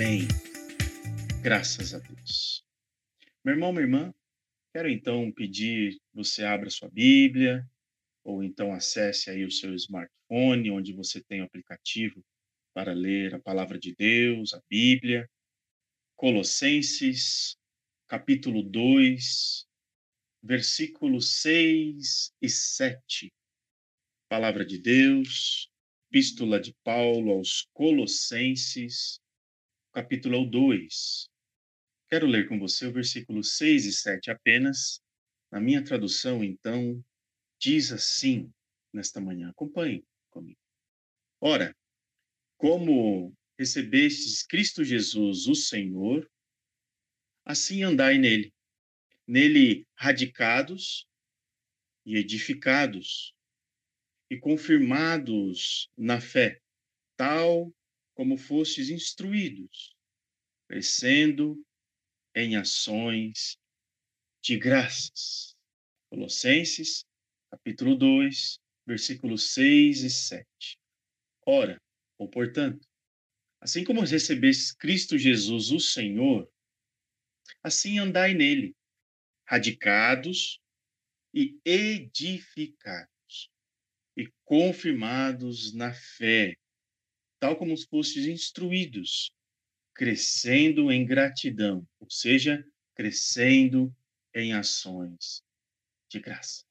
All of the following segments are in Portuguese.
Amém. Graças a Deus. Meu irmão, minha irmã, quero então pedir que você abra sua Bíblia, ou então acesse aí o seu smartphone, onde você tem o aplicativo para ler a palavra de Deus, a Bíblia. Colossenses, capítulo 2, versículos 6 e 7. Palavra de Deus, Epístola de Paulo aos Colossenses, capítulo 2. Quero ler com você o versículo 6 e 7 apenas. Na minha tradução, então, diz assim nesta manhã. Acompanhe comigo. Ora, como recebestes Cristo Jesus, o Senhor, assim andai nele, nele radicados e edificados e confirmados na fé, tal como fostes instruídos, crescendo em ações de graças. Colossenses, capítulo 2, versículos 6 e 7. Ora, ou portanto, assim como recebestes Cristo Jesus, o Senhor, assim andai nele, radicados e edificados e confirmados na fé, tal como fostes instruídos, crescendo em gratidão, ou seja, crescendo em ações de graça.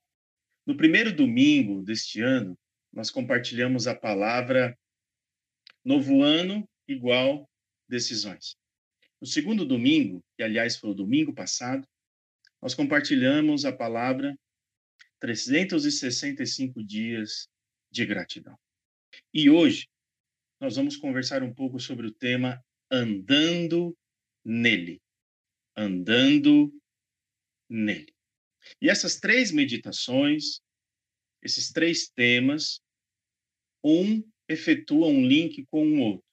No primeiro domingo deste ano, nós compartilhamos a palavra novo ano igual decisões. No segundo domingo, que aliás foi o domingo passado, nós compartilhamos a palavra 365 dias de gratidão. E hoje nós vamos conversar um pouco sobre o tema andando nele. Andando nele. E essas três meditações, esses três temas, um efetua um link com o outro.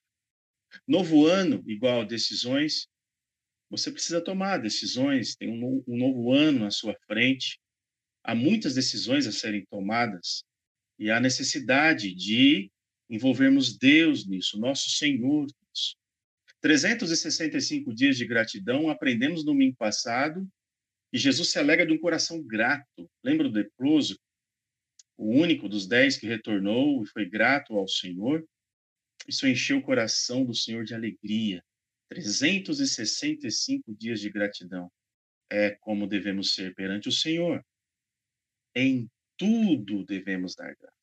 Novo ano igual a decisões, você precisa tomar decisões, tem um, um novo ano à sua frente, há muitas decisões a serem tomadas e há necessidade de envolvermos Deus nisso, nosso Senhor nisso. 365 dias de gratidão, aprendemos no domingo passado que Jesus se alega de um coração grato. Lembra do leproso? O único dos dez que retornou e foi grato ao Senhor. Isso encheu o coração do Senhor de alegria. 365 dias de gratidão. É como devemos ser perante o Senhor. Em tudo devemos dar graça.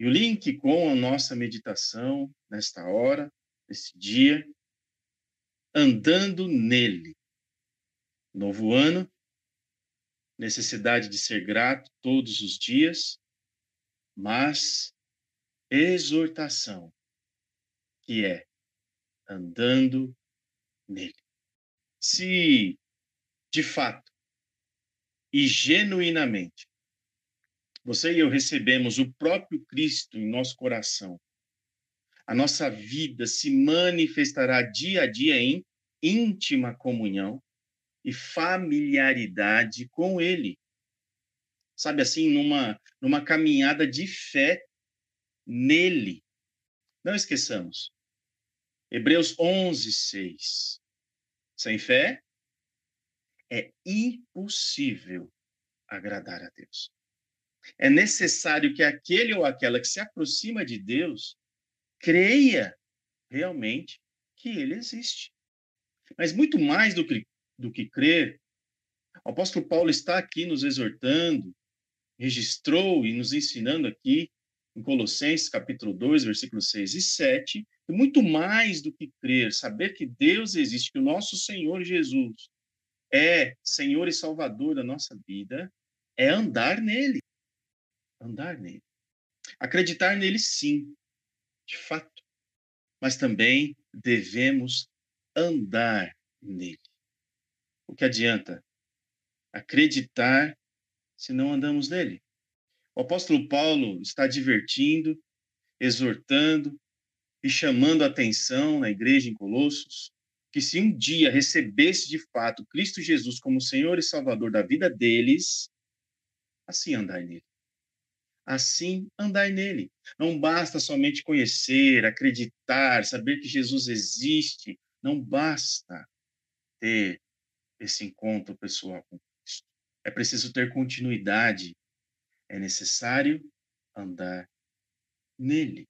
E o link com a nossa meditação nesta hora, nesse dia, andando nele. Novo ano, necessidade de ser grato todos os dias, mas exortação, que é andando nele. Se, de fato e genuinamente, você e eu recebemos o próprio Cristo em nosso coração, a nossa vida se manifestará dia a dia em íntima comunhão e familiaridade com Ele. Sabe assim, numa, numa caminhada de fé nele. Não esqueçamos. Hebreus 11, 6. Sem fé é impossível agradar a Deus. É necessário que aquele ou aquela que se aproxima de Deus creia realmente que ele existe. Mas muito mais do que, do que crer, o apóstolo Paulo está aqui nos exortando, registrou e nos ensinando aqui em Colossenses capítulo 2, versículos 6 e 7, e muito mais do que crer, saber que Deus existe, que o nosso Senhor Jesus é Senhor e Salvador da nossa vida, é andar nele andar nele. Acreditar nele, sim, de fato, mas também devemos andar nele. O que adianta acreditar se não andamos nele? O apóstolo Paulo está divertindo, exortando e chamando a atenção na igreja em Colossos que se um dia recebesse de fato Cristo Jesus como Senhor e Salvador da vida deles, assim andar nele assim andai nele. Não basta somente conhecer, acreditar, saber que Jesus existe, Não basta ter esse encontro pessoal com Cristo. É preciso ter continuidade. É necessário andar nele.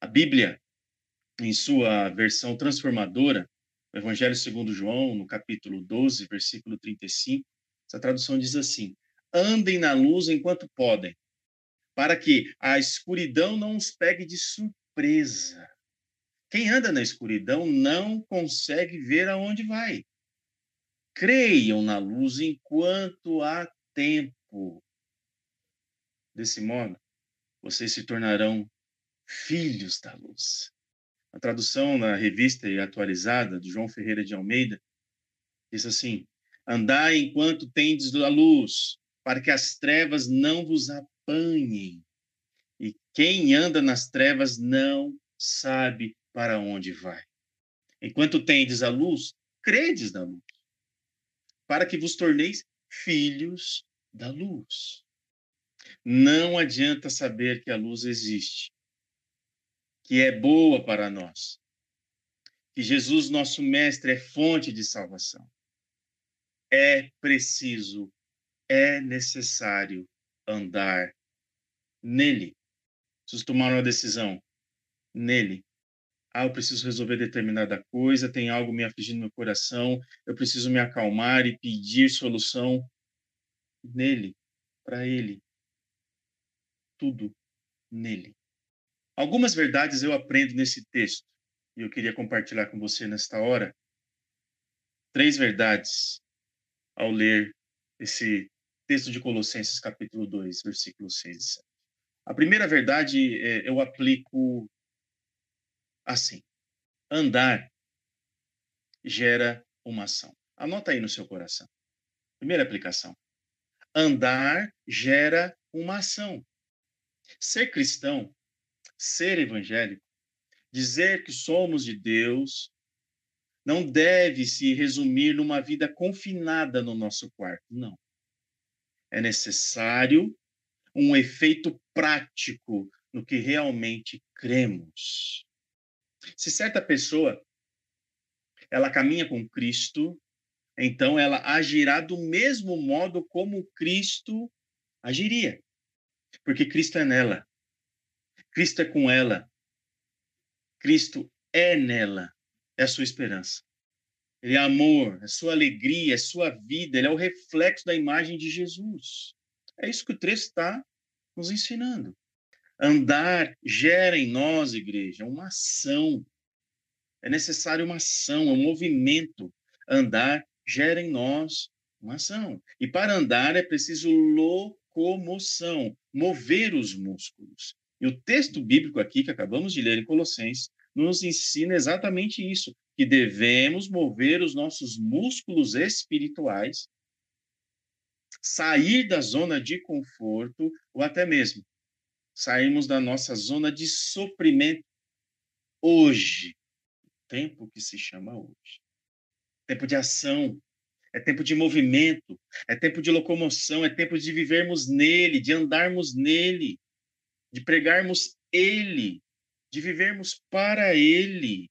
A Bíblia, em sua versão transformadora, o Evangelho segundo João, no capítulo 12, versículo 35, essa tradução diz assim: Andem na luz enquanto podem, para que a escuridão não os pegue de surpresa. Quem anda na escuridão não consegue ver aonde vai. Creiam na luz enquanto há tempo. Desse modo, vocês se tornarão filhos da luz. A tradução na revista e atualizada de João Ferreira de Almeida diz assim: Andai enquanto tendes a luz, para que as trevas não vos apanhem. E quem anda nas trevas não sabe para onde vai. Enquanto tendes a luz, credes na luz, para que vos torneis filhos da luz. Não adianta saber que a luz existe, que é boa para nós, que Jesus, nosso Mestre, é fonte de salvação. É preciso, é necessário andar nele. Preciso tomar uma decisão nele. Ah, eu preciso resolver determinada coisa, tem algo me afligindo no coração, eu preciso me acalmar e pedir solução nele, para ele. Tudo nele. Algumas verdades eu aprendo nesse texto e eu queria compartilhar com você nesta hora. Três verdades ao ler esse texto de Colossenses, capítulo 2, versículos 6 e 7. A primeira verdade é, eu aplico assim: andar gera uma ação. Anota aí no seu coração. Primeira aplicação: andar gera uma ação. Ser cristão ser evangélico, dizer que somos de Deus, não deve se resumir numa vida confinada no nosso quarto, não. É necessário um efeito prático no que realmente cremos. Se certa pessoa ela caminha com Cristo, então ela agirá do mesmo modo como Cristo agiria. Porque Cristo é nela. Cristo é com ela. Cristo é nela. É a sua esperança. Ele é amor, é sua alegria, é sua vida. Ele é o reflexo da imagem de Jesus. É isso que o texto está nos ensinando. Andar gera em nós, igreja, uma ação. É necessário uma ação, um movimento. Andar gera em nós uma ação. E para andar é preciso locomoção, mover os músculos. E o texto bíblico aqui, que acabamos de ler em Colossenses, nos ensina exatamente isso, que devemos mover os nossos músculos espirituais, sair da zona de conforto, ou até mesmo sairmos da nossa zona de sofrimento hoje, tempo que se chama hoje. Tempo de ação, é tempo de movimento, é tempo de locomoção, é tempo de vivermos nele, de andarmos nele de pregarmos Ele, de vivermos para Ele.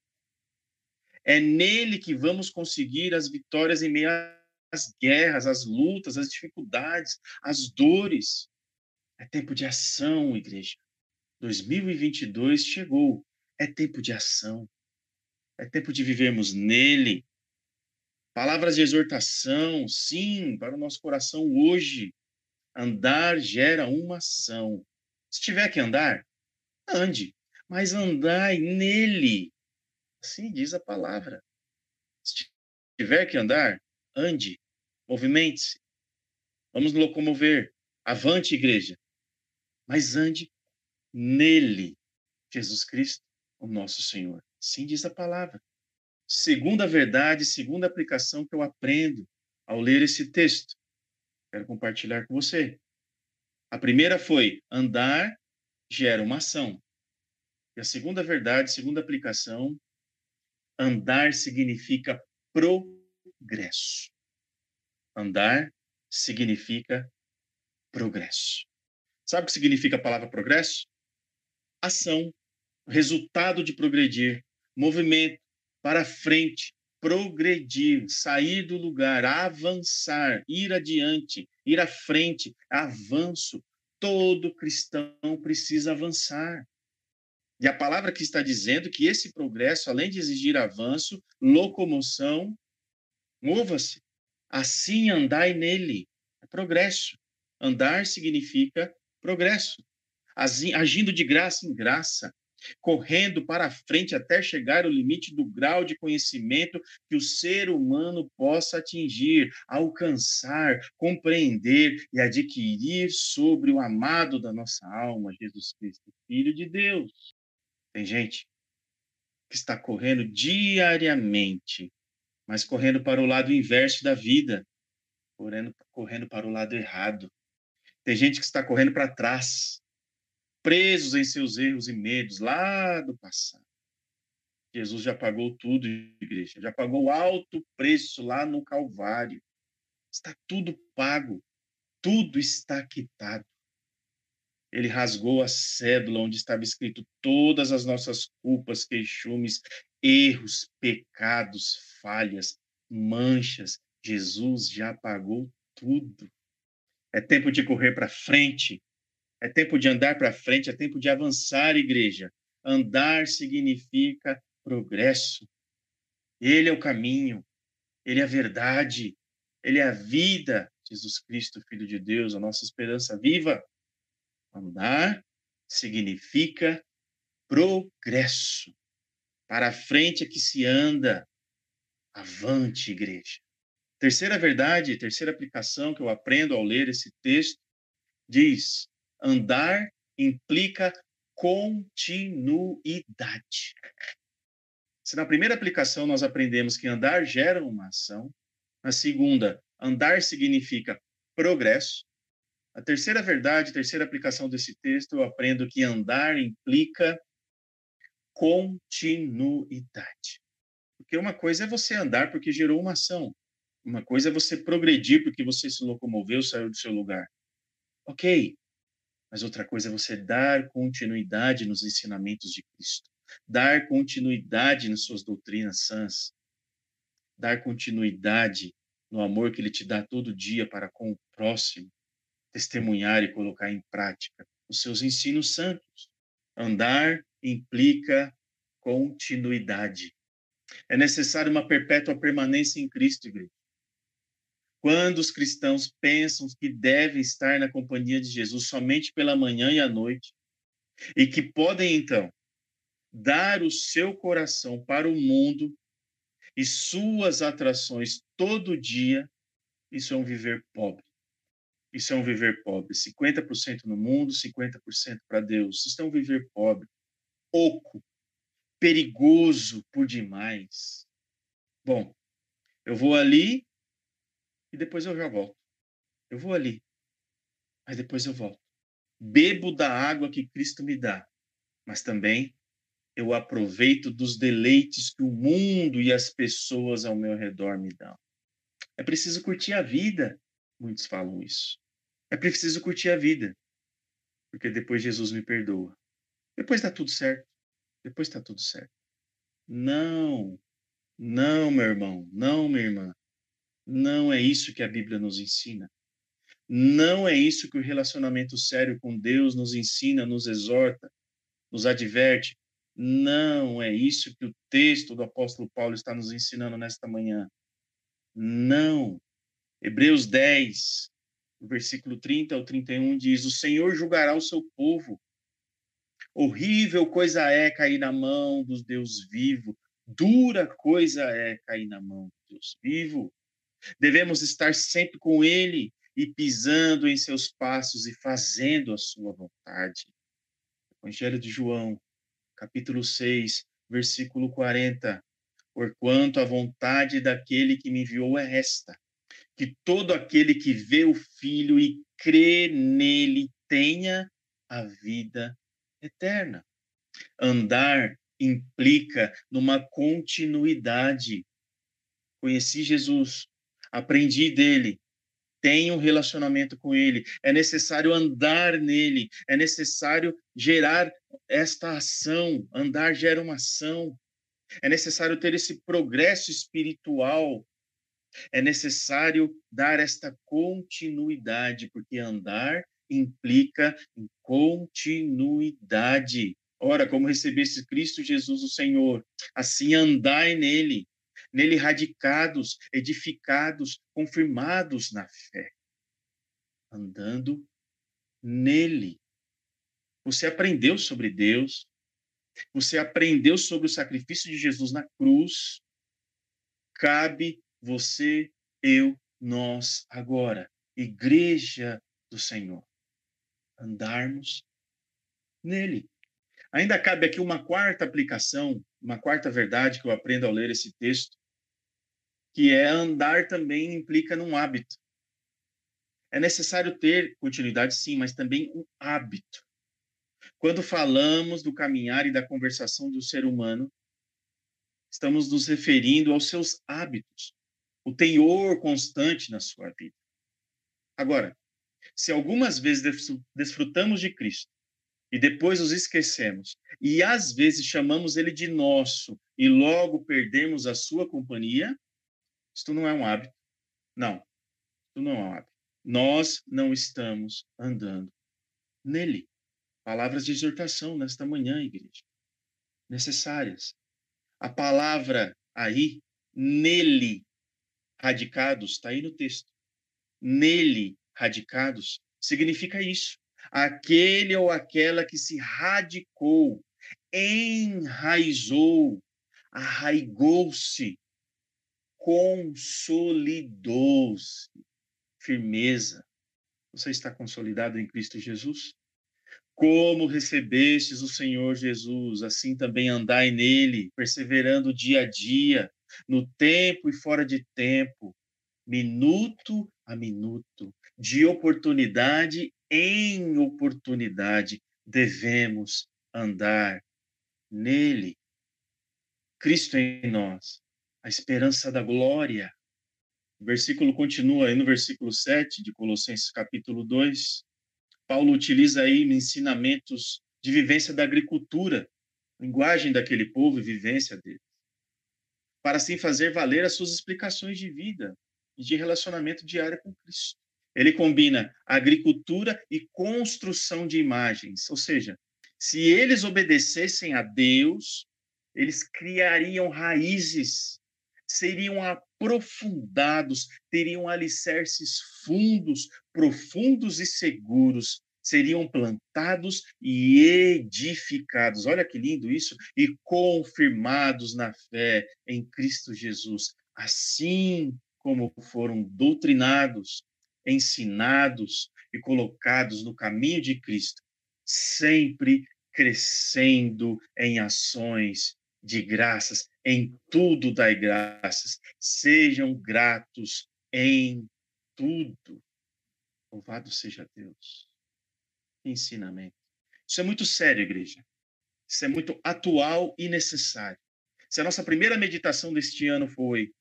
É nele que vamos conseguir as vitórias em meio às guerras, às lutas, às dificuldades, às dores. É tempo de ação, igreja. 2022 chegou. É tempo de ação. É tempo de vivermos nele. Palavras de exortação, sim, para o nosso coração hoje. Andar gera uma ação. Se tiver que andar, ande, mas andai nele. Assim diz a palavra. Se tiver que andar, ande, movimente-se. Vamos locomover. Avante, igreja. Mas ande nele, Jesus Cristo, o nosso Senhor. Sim diz a palavra. Segunda verdade, segunda aplicação que eu aprendo ao ler esse texto. Quero compartilhar com você. A primeira foi andar gera uma ação. E a segunda verdade, segunda aplicação, andar significa progresso. Andar significa progresso. Sabe o que significa a palavra progresso? Ação, resultado de progredir, movimento, para frente, progredir, sair do lugar, avançar, ir adiante, ir à frente, avanço. Todo cristão precisa avançar. E a palavra que está dizendo que esse progresso, além de exigir avanço, locomoção, mova-se. Assim andai nele. É progresso. Andar significa progresso. Agindo de graça em graça, correndo para frente até chegar ao limite do grau de conhecimento que o ser humano possa atingir, alcançar, compreender e adquirir sobre o amado da nossa alma, Jesus Cristo, Filho de Deus. Tem gente que está correndo diariamente, mas correndo para o lado inverso da vida, correndo, correndo para o lado errado. Tem gente que está correndo para trás, presos em seus erros e medos lá do passado. Jesus já pagou tudo, igreja, já pagou alto preço lá no Calvário. Está tudo pago, tudo está quitado. Ele rasgou a cédula onde estava escrito todas as nossas culpas, queixumes, erros, pecados, falhas, manchas. Jesus já pagou tudo. É tempo de correr para frente, é tempo de andar para frente, é tempo de avançar, igreja. Andar significa progresso. Ele é o caminho, ele é a verdade, ele é a vida. Jesus Cristo, Filho de Deus, a nossa esperança viva. Andar significa progresso. Para frente é que se anda. Avante, igreja. Terceira verdade, terceira aplicação que eu aprendo ao ler esse texto diz: Andar implica continuidade. Se na primeira aplicação nós aprendemos que andar gera uma ação, na segunda, andar significa progresso. A terceira verdade, a terceira aplicação desse texto, eu aprendo que andar implica continuidade. Porque uma coisa é você andar porque gerou uma ação. Uma coisa é você progredir porque você se locomoveu, saiu do seu lugar. Ok, mas outra coisa é você dar continuidade nos ensinamentos de Cristo, dar continuidade nas suas doutrinas sãs, dar continuidade no amor que ele te dá todo dia para com o próximo, testemunhar e colocar em prática os seus ensinos santos. Andar implica continuidade. É necessário uma perpétua permanência em Cristo, igreja. Quando os cristãos pensam que devem estar na companhia de Jesus somente pela manhã e à noite, e que podem então dar o seu coração para o mundo e suas atrações todo dia, isso é um viver pobre. Isso é um viver pobre. 50% no mundo, 50% para Deus. Isso é um viver pobre. Oco. Perigoso por demais. Bom, eu vou ali e depois eu já volto. Eu vou ali, mas depois eu volto. Bebo da água que Cristo me dá, mas também eu aproveito dos deleites que o mundo e as pessoas ao meu redor me dão. É preciso curtir a vida, muitos falam isso. É preciso curtir a vida, porque depois Jesus me perdoa. Depois está tudo certo. Depois está tudo certo. Não, não, meu irmão, não, minha irmã. Não é isso que a Bíblia nos ensina. Não é isso que o relacionamento sério com Deus nos ensina, nos exorta, nos adverte. Não é isso que o texto do apóstolo Paulo está nos ensinando nesta manhã. Não. Hebreus 10, versículo 30 ao 31 diz: O Senhor julgará o seu povo. Horrível coisa é cair na mão dos Deus vivo. Dura coisa é cair na mão do Deus vivo. Devemos estar sempre com Ele e pisando em seus passos e fazendo a sua vontade. Evangelho de João, capítulo 6, versículo 40. Porquanto a vontade daquele que me enviou é esta: que todo aquele que vê o Filho e crê nele tenha a vida eterna. Andar implica numa continuidade. Conheci Jesus, aprendi dele, tenho um relacionamento com ele, é necessário andar nele, é necessário gerar esta ação, andar gera uma ação. É necessário ter esse progresso espiritual. É necessário dar esta continuidade, porque andar implica em continuidade. Ora, como recebesse Cristo Jesus, o Senhor, assim andai nele, nele radicados, edificados, confirmados na fé, andando nele. Você aprendeu sobre Deus, você aprendeu sobre o sacrifício de Jesus na cruz. Cabe você, eu, nós agora, igreja do Senhor, andarmos nele. Ainda cabe aqui uma quarta aplicação, uma quarta verdade que eu aprendo ao ler esse texto, que é andar também implica num hábito. É necessário ter continuidade, sim, mas também um hábito. Quando falamos do caminhar e da conversação do ser humano, estamos nos referindo aos seus hábitos, o teor constante na sua vida. Agora, se algumas vezes desfrutamos de Cristo e depois os esquecemos, e às vezes chamamos ele de nosso e logo perdemos a sua companhia, isto não é um hábito. Não, isto não é um hábito. Nós não estamos andando nele. Palavras de exortação nesta manhã, igreja. Necessárias. A palavra aí, nele, radicados, está aí no texto. Nele, radicados, significa isso. Aquele ou aquela que se radicou, enraizou, arraigou-se, consolidou-se. Firmeza. Você está consolidado em Cristo Jesus? Como recebestes o Senhor Jesus, assim também andai nele, perseverando dia a dia, no tempo e fora de tempo, minuto a minuto, de oportunidade em oportunidade, devemos andar nele. Cristo em nós, a esperança da glória. O versículo continua aí no versículo 7 de Colossenses capítulo 2. Paulo utiliza aí ensinamentos de vivência da agricultura, linguagem daquele povo e vivência dele, para assim fazer valer as suas explicações de vida e de relacionamento diário com Cristo. Ele combina agricultura e construção de imagens, ou seja, se eles obedecessem a Deus, eles criariam raízes, seriam aprofundados, teriam alicerces fundos, profundos e seguros, seriam plantados e edificados. Olha que lindo isso! E confirmados na fé em Cristo Jesus, assim como foram doutrinados, ensinados e colocados no caminho de Cristo, sempre crescendo em ações de graças, em tudo dai graças, sejam gratos em tudo. Louvado seja Deus. Que ensinamento. Isso é muito sério, igreja. Isso é muito atual e necessário. Se a nossa primeira meditação deste ano foi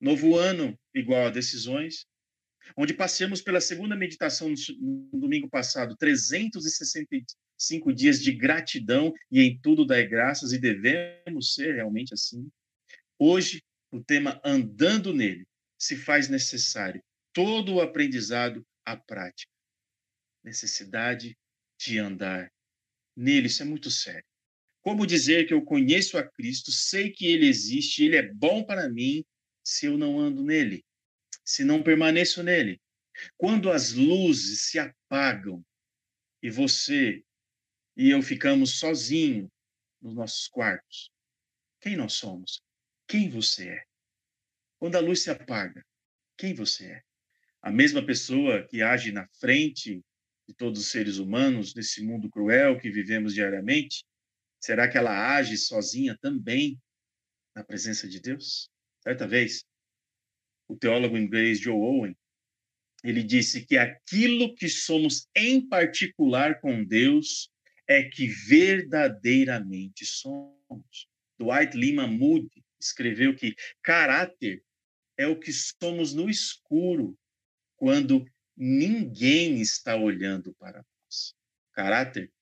novo ano igual a decisões, onde passamos pela segunda meditação no domingo passado, 365 dias de gratidão e em tudo dar graças, e devemos ser realmente assim. Hoje, o tema andando nele se faz necessário todo o aprendizado à prática. Necessidade de andar nele, isso é muito sério. Como dizer que eu conheço a Cristo, sei que ele existe, ele é bom para mim, se eu não ando nele, se não permaneço nele? Quando as luzes se apagam e você e eu ficamos sozinhos nos nossos quartos, quem nós somos? Quem você é? Quando a luz se apaga, quem você é? a mesma pessoa que age na frente de todos os seres humanos nesse mundo cruel que vivemos diariamente, será que ela age sozinha também na presença de Deus? Certa vez, o teólogo inglês Joe Owen, ele disse que aquilo que somos em particular com Deus é que verdadeiramente somos. Dwight Lima Moody escreveu que caráter é o que somos no escuro quando ninguém está olhando para nós. Caráter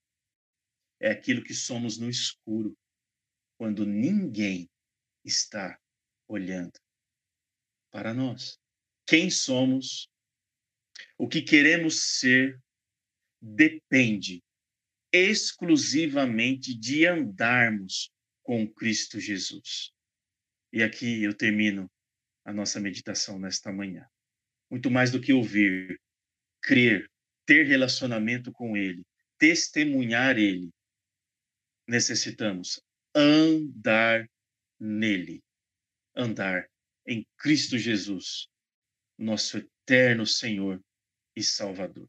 é aquilo que somos no escuro, quando ninguém está olhando para nós. Quem somos, o que queremos ser, depende exclusivamente de andarmos com Cristo Jesus. E aqui eu termino a nossa meditação nesta manhã. Muito mais do que ouvir, crer, ter relacionamento com Ele, testemunhar Ele, necessitamos andar nele, andar em Cristo Jesus, nosso eterno Senhor e Salvador.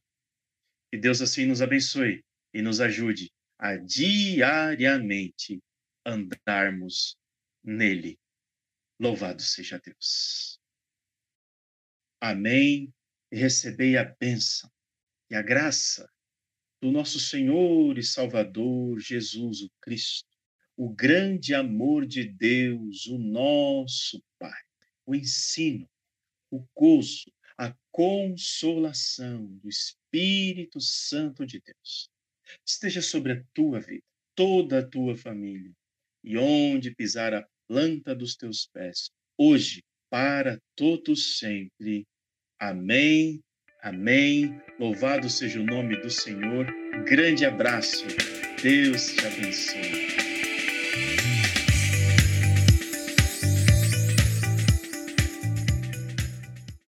Que Deus assim nos abençoe e nos ajude a diariamente andarmos nele. Louvado seja Deus. Amém. Recebei a bênção e a graça do nosso Senhor e Salvador Jesus o Cristo, o grande amor de Deus, o nosso Pai, o ensino, o gozo, a consolação do Espírito Santo de Deus esteja sobre a tua vida, toda a tua família, e onde pisar a planta dos teus pés, hoje, para todos sempre. Amém. Amém. Louvado seja o nome do Senhor. Grande abraço. Deus te abençoe.